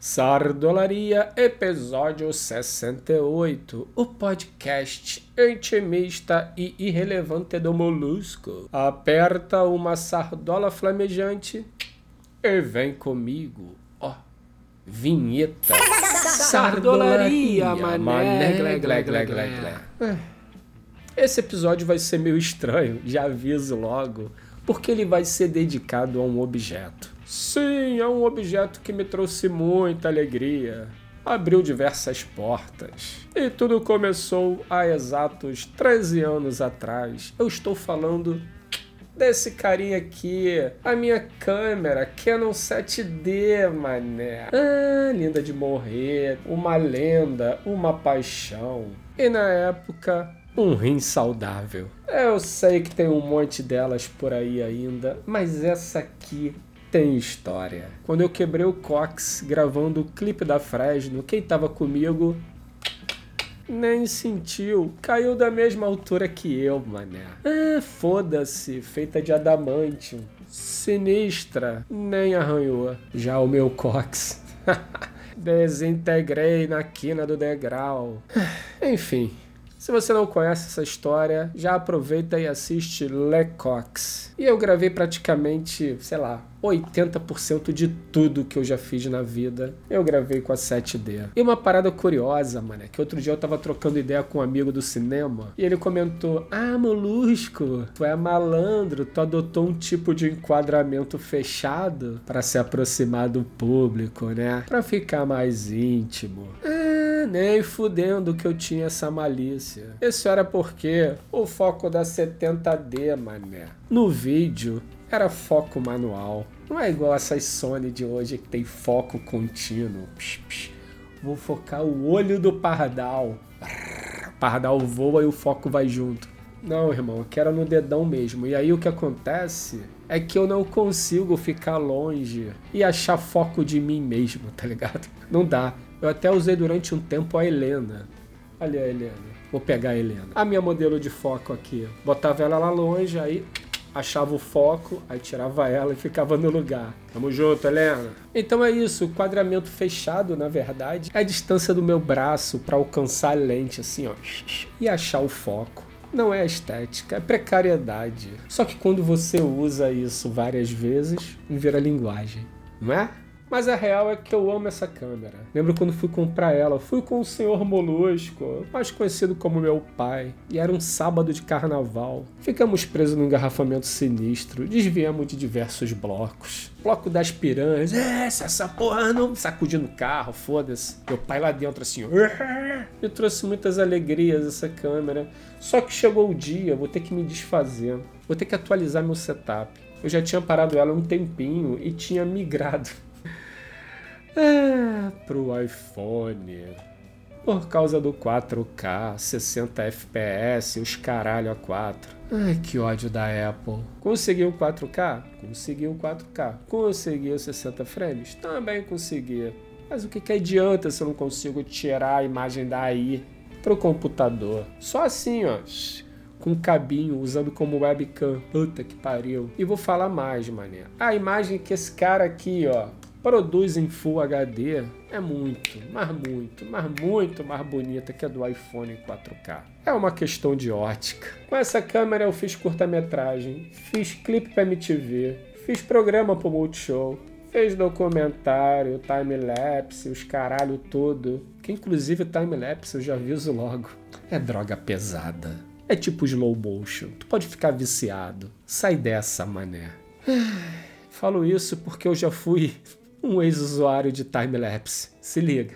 Sardolaria, episódio 68, o podcast intimista e irrelevante do Molusco. Aperta uma sardola flamejante e vem comigo, ó, vinheta. Sardolaria, mané, mané, glé, glé, glé, glé, glé, glé. Esse episódio vai ser meio estranho, já aviso logo, porque ele vai ser dedicado a um objeto. Sim, é um objeto que me trouxe muita alegria. Abriu diversas portas. E tudo começou há exatos 13 anos atrás. Eu estou falando desse carinha aqui, a minha câmera Canon 7D, mané. Ah, linda de morrer, uma lenda, uma paixão. E na época, um rim saudável. Eu sei que tem um monte delas por aí ainda, mas essa aqui tem história. Quando eu quebrei o cox gravando o clipe da Fresno, quem tava comigo nem sentiu. Caiu da mesma altura que eu, mané. Ah, foda-se, feita de adamantium. Sinistra, nem arranhou. Já o meu cox. Desintegrei na quina do degrau. Enfim, se você não conhece essa história, já aproveita e assiste Lecox. E eu gravei praticamente, sei lá, 80% de tudo que eu já fiz na vida. Eu gravei com a 7D. E uma parada curiosa, mano, é que outro dia eu tava trocando ideia com um amigo do cinema e ele comentou: Ah, molusco, tu é malandro, tu adotou um tipo de enquadramento fechado para se aproximar do público, né? Pra ficar mais íntimo. Ah, nem fudendo que eu tinha essa malícia. Isso era porque o foco da 70D, mané. No vídeo era foco manual. Não é igual essas Sony de hoje que tem foco contínuo. Psh, psh. Vou focar o olho do pardal. Pardal voa e o foco vai junto. Não, irmão, eu quero no dedão mesmo. E aí o que acontece é que eu não consigo ficar longe e achar foco de mim mesmo, tá ligado? Não dá. Eu até usei durante um tempo a Helena. Olha a Helena. Vou pegar a Helena. A minha modelo de foco aqui. Botava ela lá longe, aí achava o foco, aí tirava ela e ficava no lugar. Tamo junto, Helena. Então é isso, o quadramento fechado, na verdade, é a distância do meu braço para alcançar a lente, assim, ó, e achar o foco. Não é estética, é precariedade. Só que quando você usa isso várias vezes, vira linguagem, não é? Mas a real é que eu amo essa câmera. Lembro quando fui comprar ela, fui com o senhor Molusco, mais conhecido como meu pai, e era um sábado de carnaval. Ficamos presos num engarrafamento sinistro, desviamos de diversos blocos. Bloco das piranhas, é, essa porra não sacudindo o carro, foda-se. Meu pai lá dentro assim, me trouxe muitas alegrias essa câmera. Só que chegou o dia, vou ter que me desfazer, vou ter que atualizar meu setup. Eu já tinha parado ela um tempinho e tinha migrado é, pro iPhone. Por causa do 4K, 60 FPS, os caralho a 4. Ai, que ódio da Apple. Conseguiu 4K? Conseguiu 4K. Conseguiu 60 frames? Também consegui. Mas o que, que adianta se eu não consigo tirar a imagem daí pro computador? Só assim, ó com cabinho, usando como webcam. Puta que pariu. E vou falar mais, mané. A imagem que esse cara aqui, ó, produz em Full HD é muito, mas muito, mas muito mais bonita que a do iPhone 4K. É uma questão de ótica. Com essa câmera eu fiz curta-metragem, fiz clipe para MTV, fiz programa pro Multishow, fez documentário, time-lapse, os caralho todo. Que inclusive time-lapse eu já aviso logo. É droga pesada. É tipo slow motion. Tu pode ficar viciado. Sai dessa, mané. Falo isso porque eu já fui um ex-usuário de time-lapse. Se liga.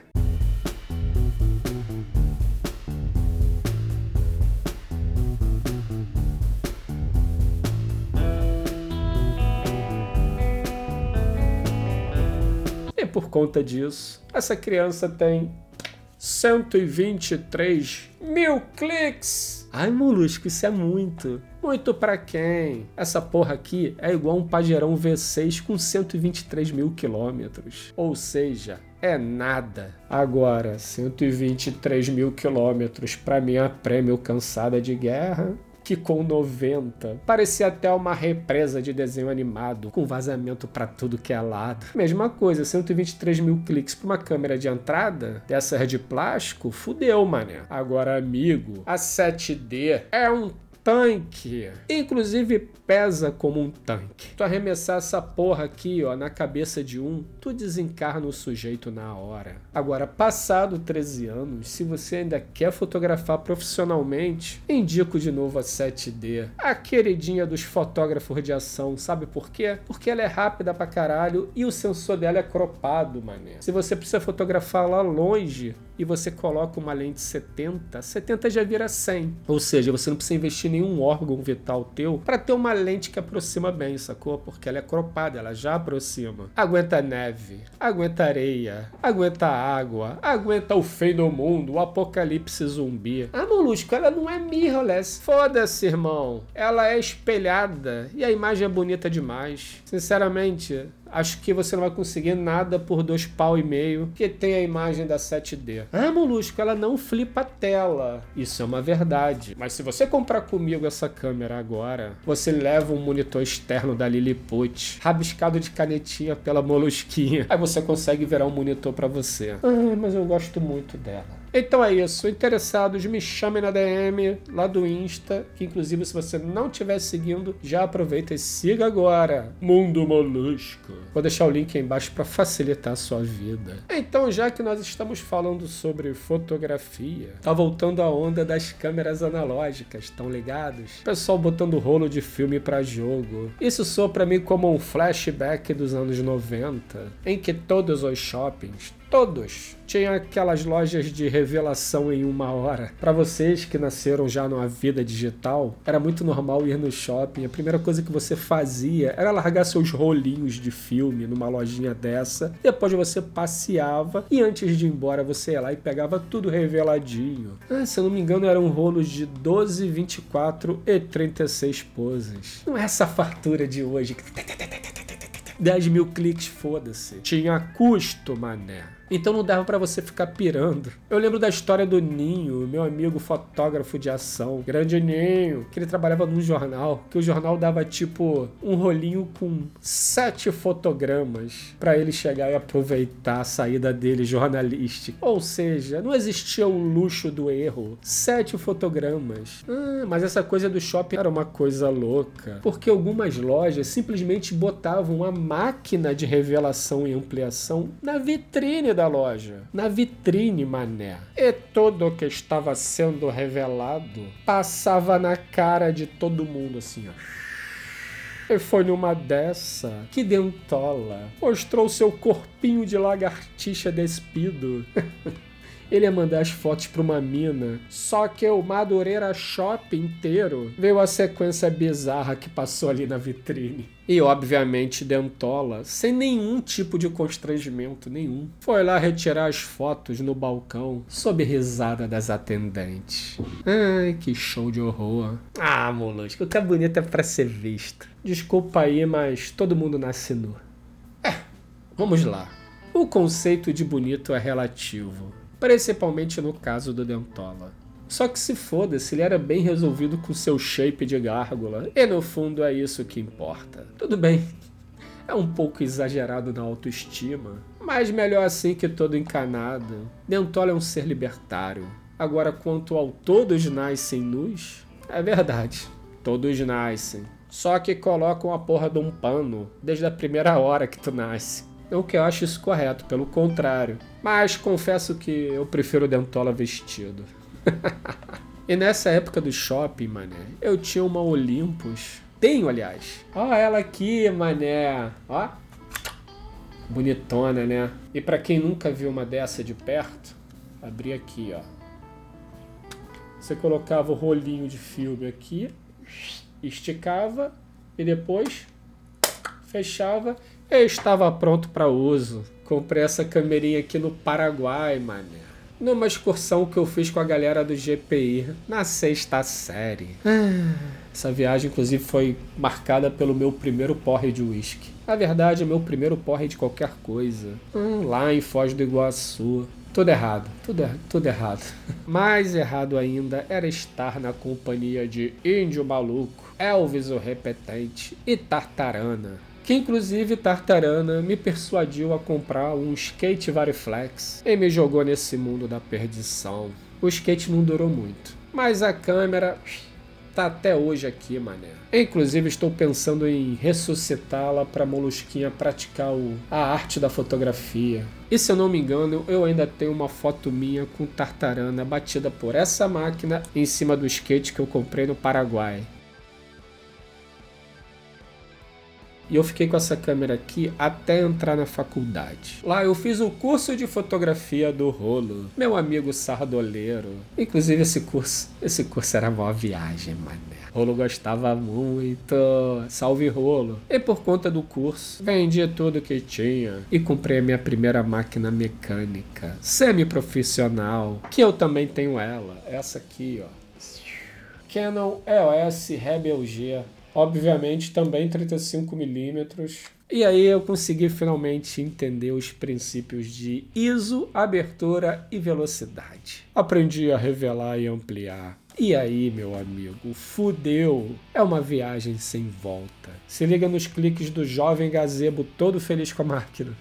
E por conta disso, essa criança tem 123 mil cliques. Ai, molusco, isso é muito. Muito para quem? Essa porra aqui é igual um Pajeirão V6 com 123 mil quilômetros. Ou seja, é nada. Agora, 123 mil quilômetros para minha prêmio cansada de guerra que com 90 parecia até uma represa de desenho animado, com vazamento para tudo que é lado. Mesma coisa, 123 mil cliques para uma câmera de entrada dessa de plástico, fudeu, mané. Agora, amigo, a 7D é um tanque. Inclusive pesa como um tanque. Tu arremessar essa porra aqui, ó, na cabeça de um, tu desencarna o sujeito na hora. Agora, passado 13 anos, se você ainda quer fotografar profissionalmente, indico de novo a 7D. A queridinha dos fotógrafos de ação, sabe por quê? Porque ela é rápida pra caralho e o sensor dela é cropado, mané. Se você precisa fotografar lá longe, e você coloca uma lente 70, 70 já vira 100. Ou seja, você não precisa investir nenhum órgão vital teu para ter uma lente que aproxima bem, sacou? Porque ela é cropada, ela já aproxima. Aguenta neve, aguenta areia, aguenta água, aguenta o fim do mundo, o apocalipse zumbi. A Molusco, ela não é mirrorless. Foda-se, irmão. Ela é espelhada e a imagem é bonita demais. Sinceramente, acho que você não vai conseguir nada por dois pau e meio que tem a imagem da 7D. Ah, Molusco, ela não flipa a tela. Isso é uma verdade. Mas se você comprar comigo essa câmera agora, você leva um monitor externo da Lilliput, rabiscado de canetinha pela Molusquinha. Aí você consegue virar um monitor para você. Ah, mas eu gosto muito dela. Então é isso. Interessados, me chamem na DM lá do Insta, que inclusive se você não estiver seguindo, já aproveita e siga agora. Mundo Molusco. Vou deixar o link aí embaixo para facilitar a sua vida. Então, já que nós estamos falando sobre fotografia, tá voltando a onda das câmeras analógicas, estão ligados? Pessoal botando rolo de filme para jogo. Isso soa para mim como um flashback dos anos 90, em que todos os shoppings, todos tinha aquelas lojas de revelação em uma hora. Para vocês que nasceram já numa vida digital, era muito normal ir no shopping. A primeira coisa que você fazia era largar seus rolinhos de filme numa lojinha dessa. Depois você passeava e antes de ir embora você ia lá e pegava tudo reveladinho. Ah, se eu não me engano, eram rolos de 12, 24 e 36 poses. Não é essa fartura de hoje. 10 mil cliques, foda-se. Tinha custo, mané. Então não dava para você ficar pirando. Eu lembro da história do Ninho, meu amigo fotógrafo de ação, grande Ninho, que ele trabalhava num jornal, que o jornal dava tipo um rolinho com sete fotogramas para ele chegar e aproveitar a saída dele jornalística. Ou seja, não existia o luxo do erro. Sete fotogramas. Ah, mas essa coisa do shopping era uma coisa louca, porque algumas lojas simplesmente botavam a máquina de revelação e ampliação na vitrine da da loja, na vitrine, mané. E tudo o que estava sendo revelado passava na cara de todo mundo assim, ó. E foi numa dessa que Dentola mostrou seu corpinho de lagartixa despido. Ele ia mandar as fotos pra uma mina. Só que o Madureira Shopping inteiro veio a sequência bizarra que passou ali na vitrine. E obviamente Dentola, sem nenhum tipo de constrangimento nenhum, foi lá retirar as fotos no balcão sob risada das atendentes. Ai, que show de horror. Ah, molusco, que bonito é pra ser visto. Desculpa aí, mas todo mundo nasce nu. É, vamos lá. O conceito de bonito é relativo principalmente no caso do Dentola. Só que se foda-se, ele era bem resolvido com seu shape de gárgula, e no fundo é isso que importa. Tudo bem, é um pouco exagerado na autoestima, mas melhor assim que todo encanado. Dentola é um ser libertário. Agora, quanto ao todos nascem nus, é verdade, todos nascem. Só que colocam a porra de um pano desde a primeira hora que tu nasce. Não que eu acho isso correto, pelo contrário. Mas confesso que eu prefiro o Dentola vestido. e nessa época do shopping, mané, eu tinha uma Olympus. Tenho, aliás. Ó ela aqui, mané. Ó. Bonitona, né? E para quem nunca viu uma dessa de perto, abri aqui, ó. Você colocava o rolinho de filme aqui, esticava e depois fechava eu estava pronto para uso. Comprei essa camerinha aqui no Paraguai, mané. Numa excursão que eu fiz com a galera do GPI na sexta série. Ah, essa viagem, inclusive, foi marcada pelo meu primeiro porre de uísque. Na verdade, é meu primeiro porre de qualquer coisa. Hum, lá em Foz do Iguaçu. Tudo errado, tudo, tudo errado. Mais errado ainda era estar na companhia de Índio Maluco, Elvis o Repetente e Tartarana. Que inclusive Tartarana me persuadiu a comprar um skate Variflex e me jogou nesse mundo da perdição. O skate não durou muito, mas a câmera tá até hoje aqui, mané. Inclusive estou pensando em ressuscitá-la para Molusquinha praticar o, a arte da fotografia. E se eu não me engano, eu ainda tenho uma foto minha com tartarana batida por essa máquina em cima do skate que eu comprei no Paraguai. E eu fiquei com essa câmera aqui até entrar na faculdade. Lá eu fiz o curso de fotografia do Rolo, meu amigo sardoleiro. Inclusive esse curso, esse curso era uma viagem, mané. Rolo gostava muito. Salve Rolo. E por conta do curso, vendi tudo que tinha e comprei a minha primeira máquina mecânica, semi-profissional, que eu também tenho ela, essa aqui, ó. Canon EOS Rebel G obviamente também 35mm. E aí eu consegui finalmente entender os princípios de ISO, abertura e velocidade. Aprendi a revelar e ampliar. E aí, meu amigo, fudeu! É uma viagem sem volta. Se liga nos cliques do jovem gazebo todo feliz com a máquina.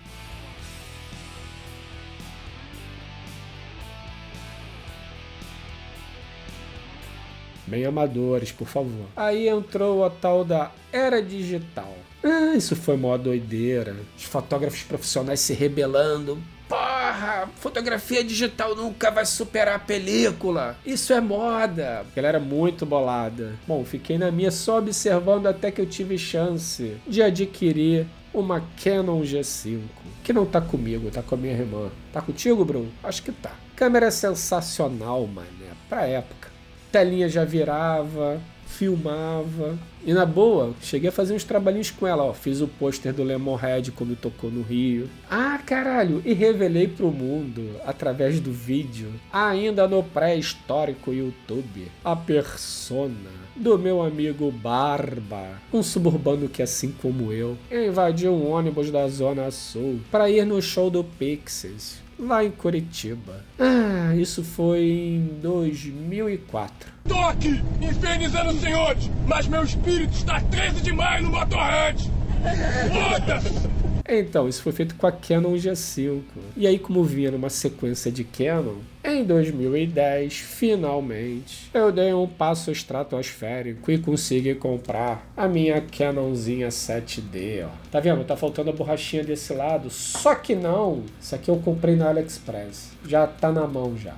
Bem amadores, por favor. Aí entrou a tal da era digital. Ah, isso foi mó doideira. Os fotógrafos profissionais se rebelando. Porra, fotografia digital nunca vai superar a película. Isso é moda. Ela era muito bolada. Bom, fiquei na minha só observando até que eu tive chance de adquirir uma Canon G5. Que não tá comigo, tá com a minha irmã. Tá contigo, Bruno? Acho que tá. Câmera sensacional, mané, pra época telinha já virava, filmava. E na boa, cheguei a fazer uns trabalhinhos com ela, ó. Fiz o pôster do Lemonhead quando tocou no Rio. Ah, caralho! E revelei pro mundo, através do vídeo, ainda no pré-histórico YouTube, a persona do meu amigo Barba, um suburbano que, assim como eu, invadiu um ônibus da Zona Sul para ir no show do Pixies lá em Curitiba. Ah, isso foi em 2004. Tô aqui, infernizando os senhores, mas meu espírito está 13 de maio no Motorhead. Foda-se! Então, isso foi feito com a Canon G5. E aí, como vinha numa sequência de Canon, em 2010, finalmente, eu dei um passo estratosférico e consegui comprar a minha Canonzinha 7D, ó. Tá vendo? Tá faltando a borrachinha desse lado, só que não. Isso aqui eu comprei na AliExpress. Já tá na mão já.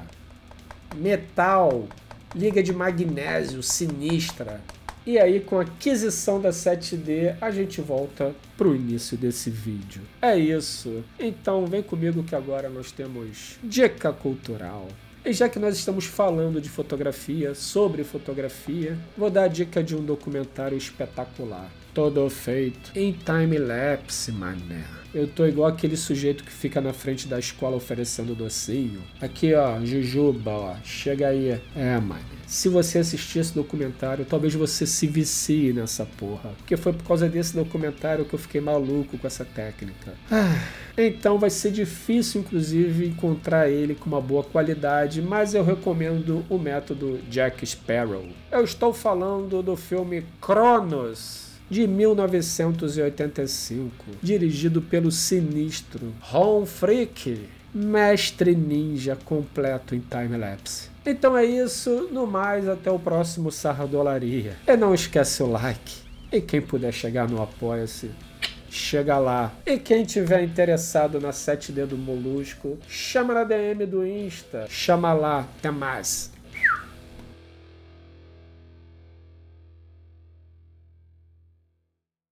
Metal, liga de magnésio sinistra, e aí, com a aquisição da 7D, a gente volta para o início desse vídeo. É isso. Então, vem comigo que agora nós temos dica cultural. E já que nós estamos falando de fotografia, sobre fotografia, vou dar a dica de um documentário espetacular. Todo feito em time-lapse, mané. Eu tô igual aquele sujeito que fica na frente da escola oferecendo docinho. Aqui, ó, Jujuba, ó, chega aí. É, mano. Se você assistir esse documentário, talvez você se vicie nessa porra. Porque foi por causa desse documentário que eu fiquei maluco com essa técnica. Ah, então vai ser difícil, inclusive, encontrar ele com uma boa qualidade, mas eu recomendo o método Jack Sparrow. Eu estou falando do filme Cronos de 1985, dirigido pelo sinistro Ron Frick, mestre ninja completo em time-lapse. Então é isso, no mais, até o próximo Sarradolaria. E não esquece o like, e quem puder chegar no Apoia-se, chega lá. E quem tiver interessado na 7D do Molusco, chama na DM do Insta, chama lá, até mais.